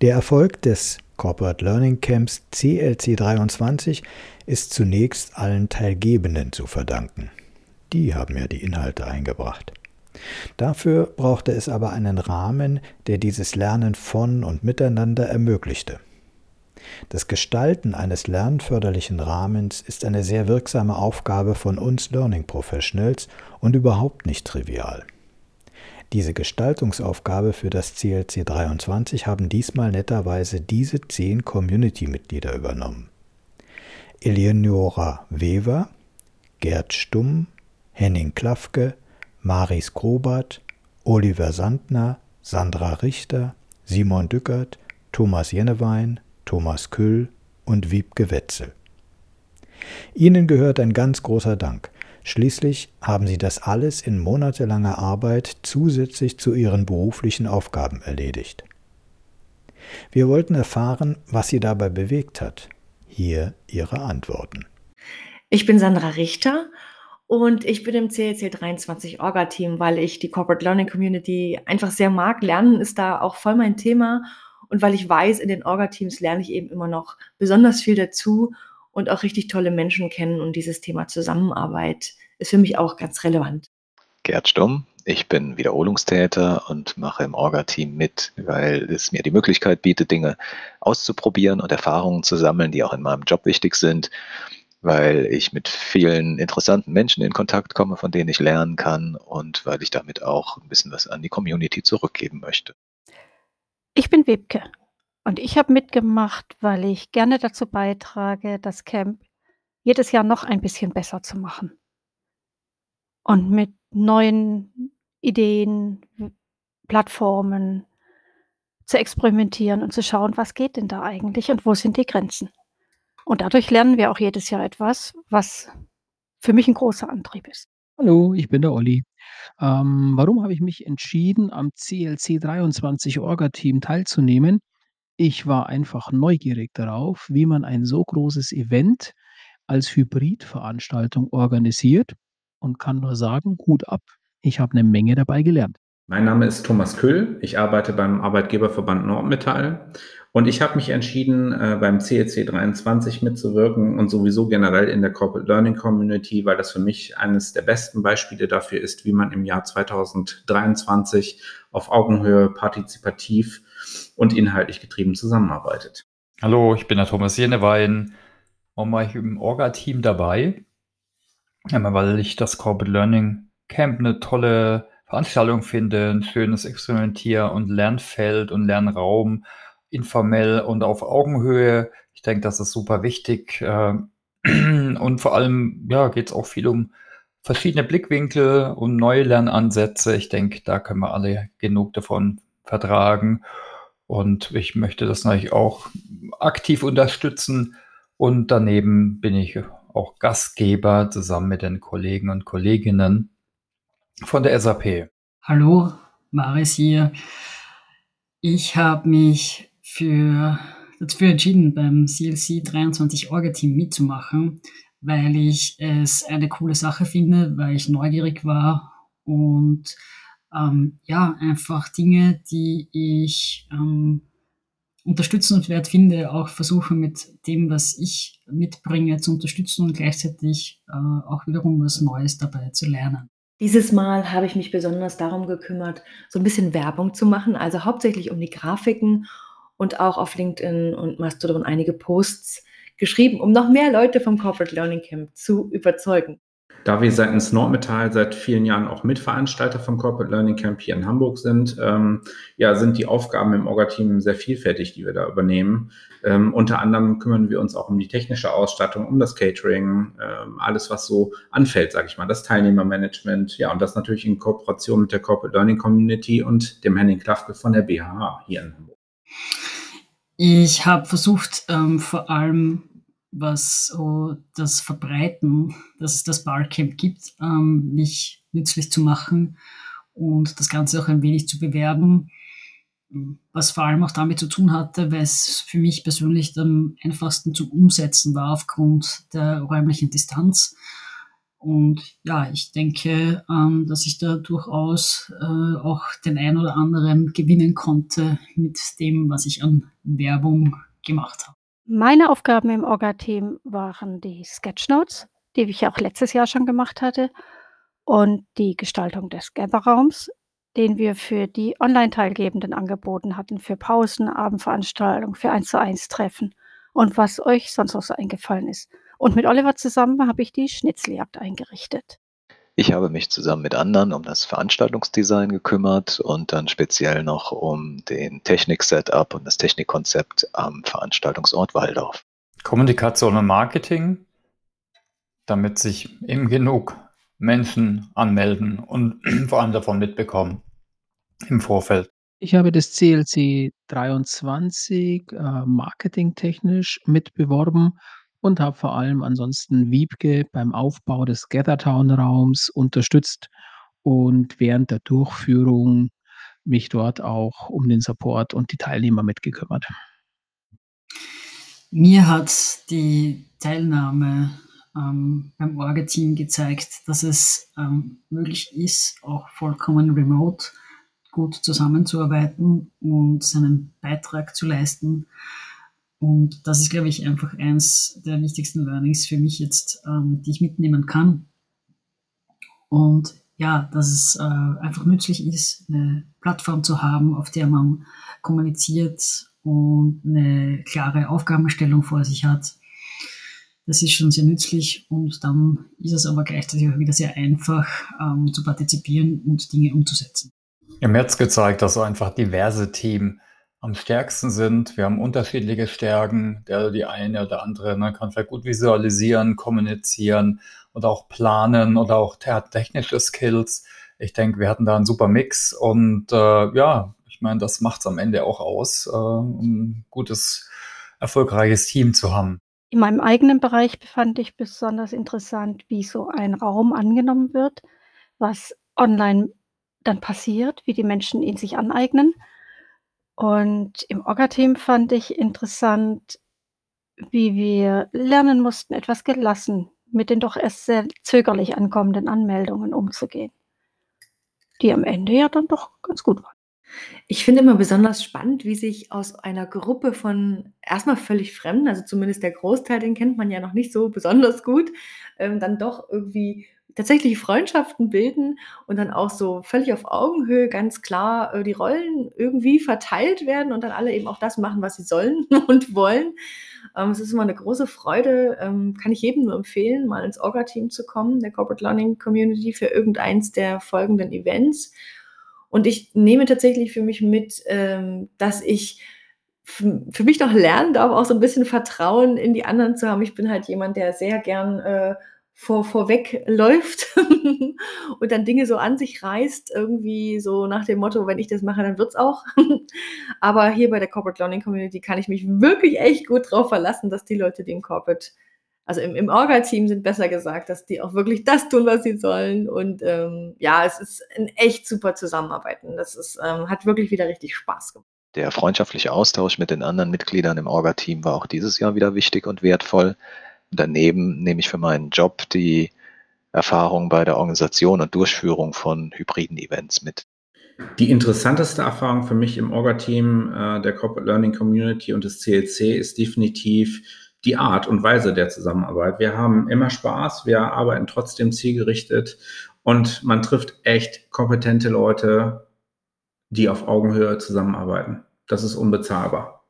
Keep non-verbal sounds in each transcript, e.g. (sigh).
Der Erfolg des Corporate Learning Camps CLC 23 ist zunächst allen Teilgebenden zu verdanken. Die haben ja die Inhalte eingebracht. Dafür brauchte es aber einen Rahmen, der dieses Lernen von und miteinander ermöglichte. Das Gestalten eines lernförderlichen Rahmens ist eine sehr wirksame Aufgabe von uns Learning Professionals und überhaupt nicht trivial. Diese Gestaltungsaufgabe für das CLC 23 haben diesmal netterweise diese zehn Community-Mitglieder übernommen. Eleonora Wever, Gerd Stumm, Henning Klafke, Maris Grobert, Oliver Sandner, Sandra Richter, Simon Dückert, Thomas Jennewein, Thomas Küll und Wiebke Wetzel. Ihnen gehört ein ganz großer Dank. Schließlich haben sie das alles in monatelanger Arbeit zusätzlich zu ihren beruflichen Aufgaben erledigt. Wir wollten erfahren, was sie dabei bewegt hat. Hier ihre Antworten. Ich bin Sandra Richter und ich bin im CLC 23 Orga-Team, weil ich die Corporate Learning Community einfach sehr mag. Lernen ist da auch voll mein Thema und weil ich weiß, in den Orga-Teams lerne ich eben immer noch besonders viel dazu und auch richtig tolle Menschen kennen und dieses Thema Zusammenarbeit ist für mich auch ganz relevant. Gerd Stumm, ich bin Wiederholungstäter und mache im Orga-Team mit, weil es mir die Möglichkeit bietet, Dinge auszuprobieren und Erfahrungen zu sammeln, die auch in meinem Job wichtig sind, weil ich mit vielen interessanten Menschen in Kontakt komme, von denen ich lernen kann und weil ich damit auch ein bisschen was an die Community zurückgeben möchte. Ich bin Webke und ich habe mitgemacht, weil ich gerne dazu beitrage, das Camp jedes Jahr noch ein bisschen besser zu machen. Und mit neuen Ideen, Plattformen zu experimentieren und zu schauen, was geht denn da eigentlich und wo sind die Grenzen. Und dadurch lernen wir auch jedes Jahr etwas, was für mich ein großer Antrieb ist. Hallo, ich bin der Olli. Ähm, warum habe ich mich entschieden, am CLC 23 Orga-Team teilzunehmen? Ich war einfach neugierig darauf, wie man ein so großes Event als Hybridveranstaltung organisiert und kann nur sagen, Hut ab. Ich habe eine Menge dabei gelernt. Mein Name ist Thomas Küll. Ich arbeite beim Arbeitgeberverband Nordmetall und ich habe mich entschieden, äh, beim CEC 23 mitzuwirken und sowieso generell in der Corporate Learning Community, weil das für mich eines der besten Beispiele dafür ist, wie man im Jahr 2023 auf Augenhöhe partizipativ und inhaltlich getrieben zusammenarbeitet. Hallo, ich bin der Thomas Jenewein. Warum war ich im Orga-Team dabei? Weil ich das Corporate Learning Camp eine tolle Veranstaltung finde, ein schönes Experimentier- und Lernfeld und Lernraum, informell und auf Augenhöhe. Ich denke, das ist super wichtig. Äh, (clears throat) und vor allem, ja, geht es auch viel um verschiedene Blickwinkel und neue Lernansätze. Ich denke, da können wir alle genug davon vertragen. Und ich möchte das natürlich auch aktiv unterstützen. Und daneben bin ich auch Gastgeber zusammen mit den Kollegen und Kolleginnen von der SAP. Hallo, Maris hier. Ich habe mich für, dafür entschieden, beim CLC 23 Orga-Team mitzumachen, weil ich es eine coole Sache finde, weil ich neugierig war und ähm, ja, einfach Dinge, die ich ähm, unterstützenswert finde, auch versuche mit dem, was ich mitbringe, zu unterstützen und gleichzeitig äh, auch wiederum was Neues dabei zu lernen. Dieses Mal habe ich mich besonders darum gekümmert, so ein bisschen Werbung zu machen, also hauptsächlich um die Grafiken und auch auf LinkedIn und Mastodon einige Posts geschrieben, um noch mehr Leute vom Corporate Learning Camp zu überzeugen. Da wir seitens Nordmetall seit vielen Jahren auch Mitveranstalter vom Corporate Learning Camp hier in Hamburg sind, ähm, ja, sind die Aufgaben im Orga-Team sehr vielfältig, die wir da übernehmen. Ähm, unter anderem kümmern wir uns auch um die technische Ausstattung, um das Catering, ähm, alles, was so anfällt, sage ich mal, das Teilnehmermanagement, ja, und das natürlich in Kooperation mit der Corporate Learning Community und dem Henning Klafke von der BHH hier in Hamburg. Ich habe versucht, ähm, vor allem was so das Verbreiten, dass es das Barcamp gibt, ähm, mich nützlich zu machen und das Ganze auch ein wenig zu bewerben, was vor allem auch damit zu tun hatte, weil es für mich persönlich am einfachsten zum Umsetzen war aufgrund der räumlichen Distanz. Und ja, ich denke, ähm, dass ich da durchaus äh, auch den einen oder anderen gewinnen konnte mit dem, was ich an Werbung gemacht habe. Meine Aufgaben im Orga-Team waren die Sketchnotes, die ich auch letztes Jahr schon gemacht hatte, und die Gestaltung des Gather-Raums, den wir für die Online-Teilgebenden angeboten hatten, für Pausen, Abendveranstaltungen, für 1 zu 1 Treffen und was euch sonst noch so eingefallen ist. Und mit Oliver zusammen habe ich die Schnitzeljagd eingerichtet. Ich habe mich zusammen mit anderen um das Veranstaltungsdesign gekümmert und dann speziell noch um den Technik-Setup und das Technikkonzept am Veranstaltungsort Waldorf. Kommunikation und Marketing, damit sich eben genug Menschen anmelden und (clears throat) vor allem davon mitbekommen im Vorfeld. Ich habe das CLC 23 äh, marketingtechnisch mitbeworben und habe vor allem ansonsten Wiebke beim Aufbau des Gathertown-Raums unterstützt und während der Durchführung mich dort auch um den Support und die Teilnehmer mitgekümmert. Mir hat die Teilnahme ähm, beim Orga-Team gezeigt, dass es ähm, möglich ist, auch vollkommen remote gut zusammenzuarbeiten und seinen Beitrag zu leisten. Und das ist, glaube ich, einfach eins der wichtigsten Learnings für mich jetzt, ähm, die ich mitnehmen kann. Und ja, dass es äh, einfach nützlich ist, eine Plattform zu haben, auf der man kommuniziert und eine klare Aufgabenstellung vor sich hat. Das ist schon sehr nützlich und dann ist es aber gleichzeitig auch wieder sehr einfach ähm, zu partizipieren und Dinge umzusetzen. Im März gezeigt, dass einfach diverse Team am stärksten sind. Wir haben unterschiedliche Stärken. Der die eine oder andere ne, kann vielleicht gut visualisieren, kommunizieren und auch planen oder auch technische Skills. Ich denke, wir hatten da einen super Mix und äh, ja, ich meine, das macht es am Ende auch aus, äh, ein gutes, erfolgreiches Team zu haben. In meinem eigenen Bereich befand ich besonders interessant, wie so ein Raum angenommen wird, was online dann passiert, wie die Menschen ihn sich aneignen. Und im Orga-Team fand ich interessant, wie wir lernen mussten, etwas gelassen mit den doch erst sehr zögerlich ankommenden Anmeldungen umzugehen, die am Ende ja dann doch ganz gut waren. Ich finde immer besonders spannend, wie sich aus einer Gruppe von erstmal völlig Fremden, also zumindest der Großteil, den kennt man ja noch nicht so besonders gut, ähm, dann doch irgendwie tatsächliche Freundschaften bilden und dann auch so völlig auf Augenhöhe ganz klar äh, die Rollen irgendwie verteilt werden und dann alle eben auch das machen, was sie sollen (laughs) und wollen. Ähm, es ist immer eine große Freude, ähm, kann ich jedem nur empfehlen, mal ins Orga-Team zu kommen, der Corporate Learning Community für irgendeins der folgenden Events. Und ich nehme tatsächlich für mich mit, ähm, dass ich für mich noch lernen darf, auch so ein bisschen Vertrauen in die anderen zu haben. Ich bin halt jemand, der sehr gern äh, vor, vorweg läuft (laughs) und dann Dinge so an sich reißt, irgendwie so nach dem Motto, wenn ich das mache, dann wird's auch. (laughs) Aber hier bei der Corporate Learning Community kann ich mich wirklich echt gut drauf verlassen, dass die Leute, die im Corporate, also im, im Orga-Team sind besser gesagt, dass die auch wirklich das tun, was sie sollen. Und ähm, ja, es ist ein echt super Zusammenarbeiten. Das ist, ähm, hat wirklich wieder richtig Spaß gemacht. Der freundschaftliche Austausch mit den anderen Mitgliedern im Orga-Team war auch dieses Jahr wieder wichtig und wertvoll. Daneben nehme ich für meinen Job die Erfahrung bei der Organisation und Durchführung von hybriden Events mit. Die interessanteste Erfahrung für mich im Orga-Team äh, der Corporate Learning Community und des CLC ist definitiv die Art und Weise der Zusammenarbeit. Wir haben immer Spaß, wir arbeiten trotzdem zielgerichtet und man trifft echt kompetente Leute, die auf Augenhöhe zusammenarbeiten. Das ist unbezahlbar.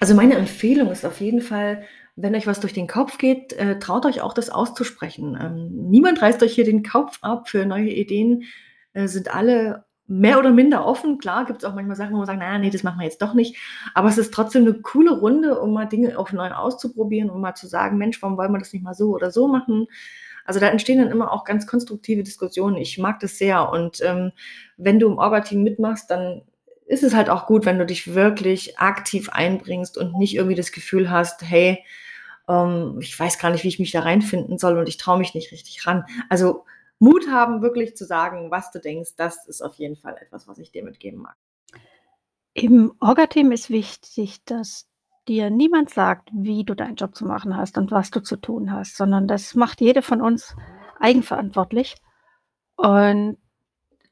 Also meine Empfehlung ist auf jeden Fall, wenn euch was durch den Kopf geht, äh, traut euch auch das auszusprechen. Ähm, niemand reißt euch hier den Kopf ab für neue Ideen, äh, sind alle mehr oder minder offen. Klar gibt es auch manchmal Sachen, wo man sagt, naja, nee, das machen wir jetzt doch nicht. Aber es ist trotzdem eine coole Runde, um mal Dinge auch neu auszuprobieren, um mal zu sagen, Mensch, warum wollen wir das nicht mal so oder so machen? Also da entstehen dann immer auch ganz konstruktive Diskussionen. Ich mag das sehr. Und ähm, wenn du im Orga-Team mitmachst, dann ist es halt auch gut, wenn du dich wirklich aktiv einbringst und nicht irgendwie das Gefühl hast, hey, ähm, ich weiß gar nicht, wie ich mich da reinfinden soll und ich traue mich nicht richtig ran. Also Mut haben, wirklich zu sagen, was du denkst, das ist auf jeden Fall etwas, was ich dir mitgeben mag. Im Orga-Team ist wichtig, dass dir niemand sagt, wie du deinen Job zu machen hast und was du zu tun hast, sondern das macht jede von uns eigenverantwortlich. Und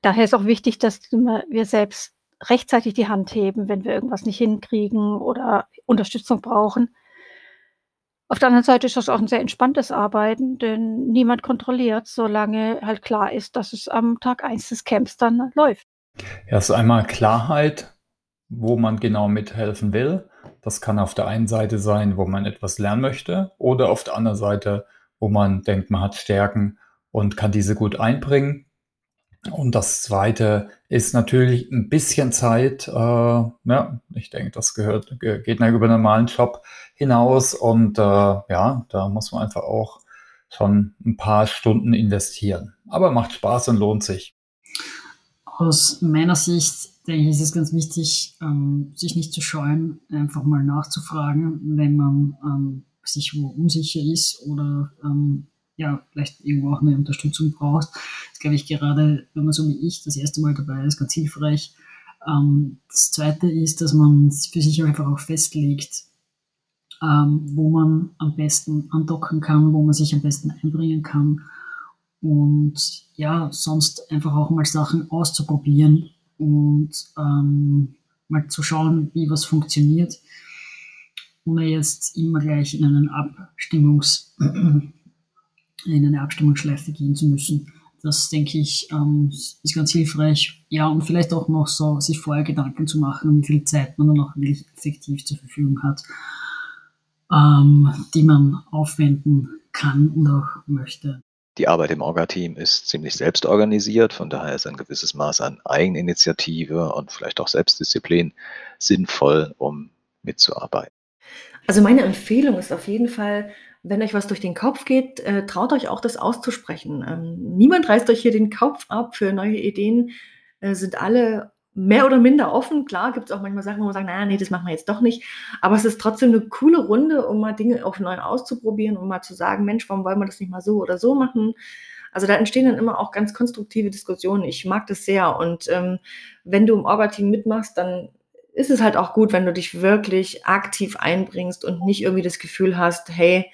daher ist auch wichtig, dass wir selbst rechtzeitig die Hand heben, wenn wir irgendwas nicht hinkriegen oder Unterstützung brauchen. Auf der anderen Seite ist das auch ein sehr entspanntes Arbeiten, denn niemand kontrolliert, solange halt klar ist, dass es am Tag 1 des Camps dann läuft. Ist einmal Klarheit, wo man genau mithelfen will. Das kann auf der einen Seite sein, wo man etwas lernen möchte, oder auf der anderen Seite, wo man denkt, man hat Stärken und kann diese gut einbringen. Und das Zweite ist natürlich ein bisschen Zeit. Äh, ja, ich denke, das gehört, geht über einen normalen Job hinaus. Und äh, ja, da muss man einfach auch schon ein paar Stunden investieren. Aber macht Spaß und lohnt sich. Aus meiner Sicht denke ich, ist es ganz wichtig, ähm, sich nicht zu scheuen, einfach mal nachzufragen, wenn man ähm, sich wo unsicher ist oder ähm, ja, vielleicht irgendwo auch eine Unterstützung braucht. Das glaube ich gerade, wenn man so wie ich das erste Mal dabei ist, ganz hilfreich. Ähm, das zweite ist, dass man für sich einfach auch festlegt, ähm, wo man am besten andocken kann, wo man sich am besten einbringen kann. Und ja, sonst einfach auch mal Sachen auszuprobieren und ähm, mal zu schauen, wie was funktioniert, ohne jetzt immer gleich in einen Abstimmungs in eine Abstimmungsschleife gehen zu müssen. Das denke ich ähm, ist ganz hilfreich. Ja, und vielleicht auch noch so, sich vorher Gedanken zu machen, wie viel Zeit man dann auch wirklich effektiv zur Verfügung hat, ähm, die man aufwenden kann und auch möchte. Die Arbeit im Orga-Team ist ziemlich selbstorganisiert, von daher ist ein gewisses Maß an Eigeninitiative und vielleicht auch Selbstdisziplin sinnvoll, um mitzuarbeiten. Also meine Empfehlung ist auf jeden Fall, wenn euch was durch den Kopf geht, äh, traut euch auch das auszusprechen. Ähm, niemand reißt euch hier den Kopf ab für neue Ideen, äh, sind alle mehr oder minder offen. Klar gibt es auch manchmal Sachen, wo man sagt, naja, nee, das machen wir jetzt doch nicht. Aber es ist trotzdem eine coole Runde, um mal Dinge auch neu auszuprobieren, um mal zu sagen, Mensch, warum wollen wir das nicht mal so oder so machen? Also da entstehen dann immer auch ganz konstruktive Diskussionen. Ich mag das sehr. Und ähm, wenn du im Orga-Team mitmachst, dann ist es halt auch gut, wenn du dich wirklich aktiv einbringst und nicht irgendwie das Gefühl hast, hey,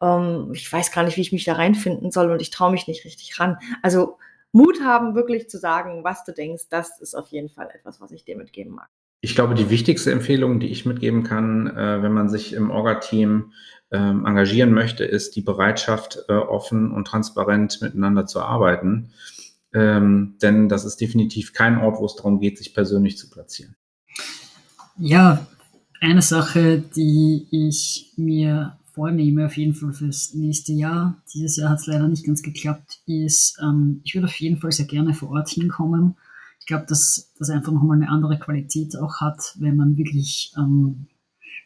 ähm, ich weiß gar nicht, wie ich mich da reinfinden soll und ich traue mich nicht richtig ran. Also Mut haben, wirklich zu sagen, was du denkst, das ist auf jeden Fall etwas, was ich dir mitgeben mag. Ich glaube, die wichtigste Empfehlung, die ich mitgeben kann, äh, wenn man sich im Orga-Team ähm, engagieren möchte, ist die Bereitschaft, äh, offen und transparent miteinander zu arbeiten. Ähm, denn das ist definitiv kein Ort, wo es darum geht, sich persönlich zu platzieren. Ja, eine Sache, die ich mir vornehme, auf jeden Fall fürs nächste Jahr, dieses Jahr hat es leider nicht ganz geklappt, ist, ähm, ich würde auf jeden Fall sehr gerne vor Ort hinkommen. Ich glaube, dass das einfach nochmal eine andere Qualität auch hat, wenn man wirklich ähm,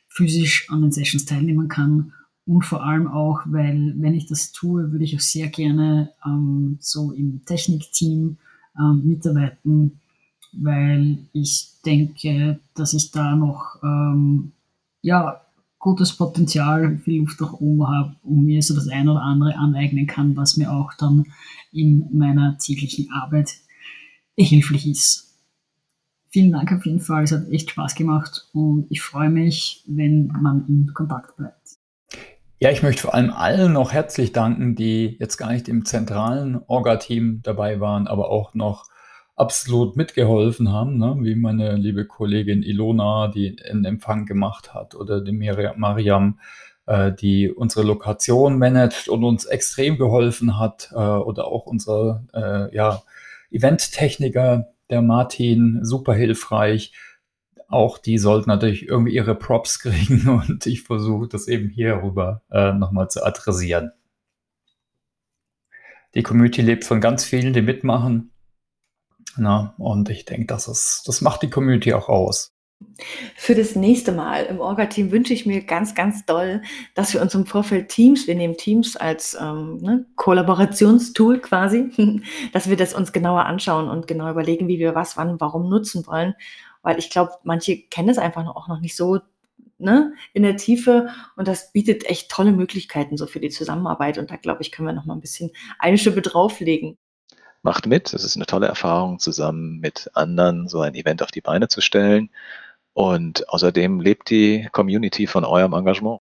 physisch an den Sessions teilnehmen kann. Und vor allem auch, weil wenn ich das tue, würde ich auch sehr gerne ähm, so im Technikteam ähm, mitarbeiten, weil ich denke, dass ich da noch ähm, ja, gutes Potenzial, viel Luft nach oben habe und mir so das ein oder andere aneignen kann, was mir auch dann in meiner täglichen Arbeit behilflich ist. Vielen Dank auf jeden Fall, es hat echt Spaß gemacht und ich freue mich, wenn man in Kontakt bleibt. Ja, ich möchte vor allem allen noch herzlich danken, die jetzt gar nicht im zentralen Orga-Team dabei waren, aber auch noch absolut mitgeholfen haben, ne? wie meine liebe Kollegin Ilona, die einen Empfang gemacht hat, oder die Mariam, äh, die unsere Lokation managt und uns extrem geholfen hat, äh, oder auch unser äh, ja, Event-Techniker, der Martin, super hilfreich. Auch die sollten natürlich irgendwie ihre Props (laughs) kriegen und ich versuche das eben hierüber äh, nochmal zu adressieren. Die Community lebt von ganz vielen, die mitmachen na, und ich denke, das, das macht die Community auch aus. Für das nächste Mal im Orga-Team wünsche ich mir ganz, ganz doll, dass wir uns im Vorfeld Teams, wir nehmen Teams als ähm, ne, Kollaborationstool quasi, (laughs) dass wir das uns genauer anschauen und genau überlegen, wie wir was, wann, warum nutzen wollen. Weil ich glaube, manche kennen es einfach auch noch nicht so ne, in der Tiefe und das bietet echt tolle Möglichkeiten so für die Zusammenarbeit und da glaube ich, können wir noch mal ein bisschen eine Schippe drauflegen macht mit. Es ist eine tolle Erfahrung, zusammen mit anderen so ein Event auf die Beine zu stellen. Und außerdem lebt die Community von eurem Engagement.